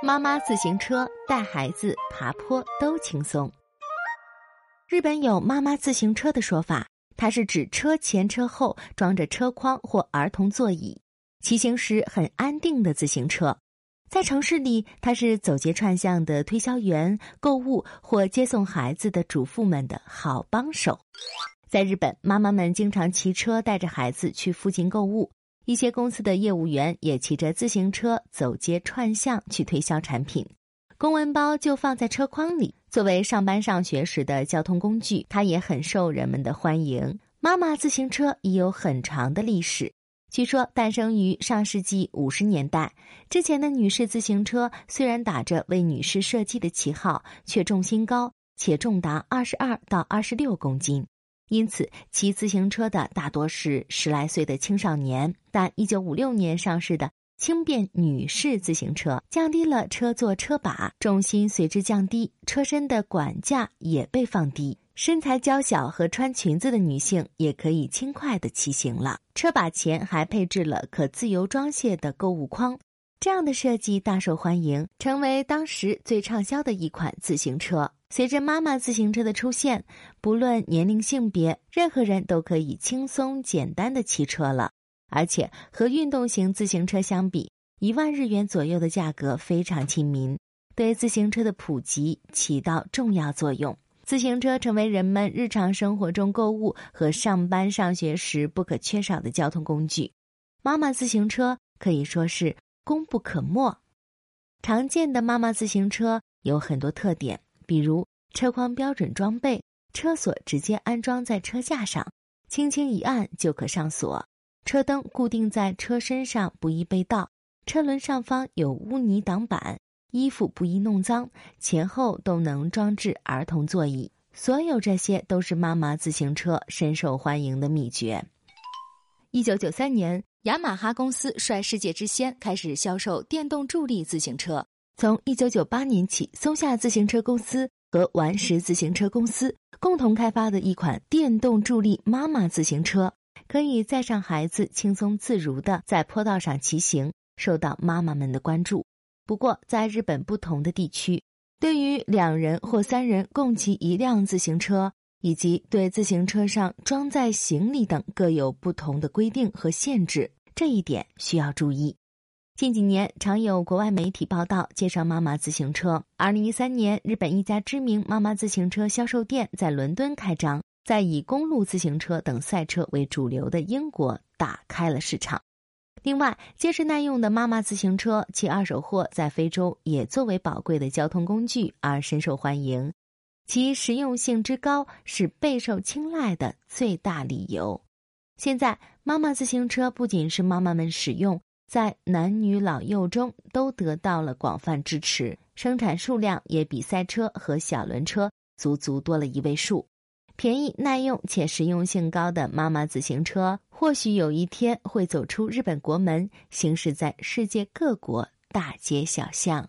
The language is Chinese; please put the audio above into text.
妈妈自行车带孩子爬坡都轻松。日本有“妈妈自行车”的说法，它是指车前车后装着车筐或儿童座椅，骑行时很安定的自行车。在城市里，它是走街串巷的推销员、购物或接送孩子的主妇们的好帮手。在日本，妈妈们经常骑车带着孩子去附近购物。一些公司的业务员也骑着自行车走街串巷去推销产品，公文包就放在车筐里，作为上班上学时的交通工具，它也很受人们的欢迎。妈妈自行车已有很长的历史，据说诞生于上世纪五十年代。之前的女士自行车虽然打着为女士设计的旗号，却重心高，且重达二十二到二十六公斤。因此，骑自行车的大多是十来岁的青少年。但一九五六年上市的轻便女士自行车降低了车座车把，重心随之降低，车身的管架也被放低，身材娇小和穿裙子的女性也可以轻快的骑行了。车把前还配置了可自由装卸的购物筐，这样的设计大受欢迎，成为当时最畅销的一款自行车。随着妈妈自行车的出现，不论年龄、性别，任何人都可以轻松简单的骑车了。而且和运动型自行车相比，一万日元左右的价格非常亲民，对自行车的普及起到重要作用。自行车成为人们日常生活中购物和上班上学时不可缺少的交通工具。妈妈自行车可以说是功不可没。常见的妈妈自行车有很多特点。比如车筐标准装备，车锁直接安装在车架上，轻轻一按就可上锁；车灯固定在车身上，不易被盗；车轮上方有污泥挡板，衣服不易弄脏；前后都能装置儿童座椅。所有这些都是妈妈自行车深受欢迎的秘诀。一九九三年，雅马哈公司率世界之先开始销售电动助力自行车。从一九九八年起，松下自行车公司和顽石自行车公司共同开发的一款电动助力妈妈自行车，可以载上孩子，轻松自如的在坡道上骑行，受到妈妈们的关注。不过，在日本不同的地区，对于两人或三人共骑一辆自行车，以及对自行车上装载行李等各有不同的规定和限制，这一点需要注意。近几年，常有国外媒体报道介绍妈妈自行车。二零一三年，日本一家知名妈妈自行车销售店在伦敦开张，在以公路自行车等赛车为主流的英国打开了市场。另外，结实耐用的妈妈自行车，其二手货在非洲也作为宝贵的交通工具而深受欢迎，其实用性之高是备受青睐的最大理由。现在，妈妈自行车不仅是妈妈们使用。在男女老幼中都得到了广泛支持，生产数量也比赛车和小轮车足足多了一位数。便宜、耐用且实用性高的妈妈自行车，或许有一天会走出日本国门，行驶在世界各国大街小巷。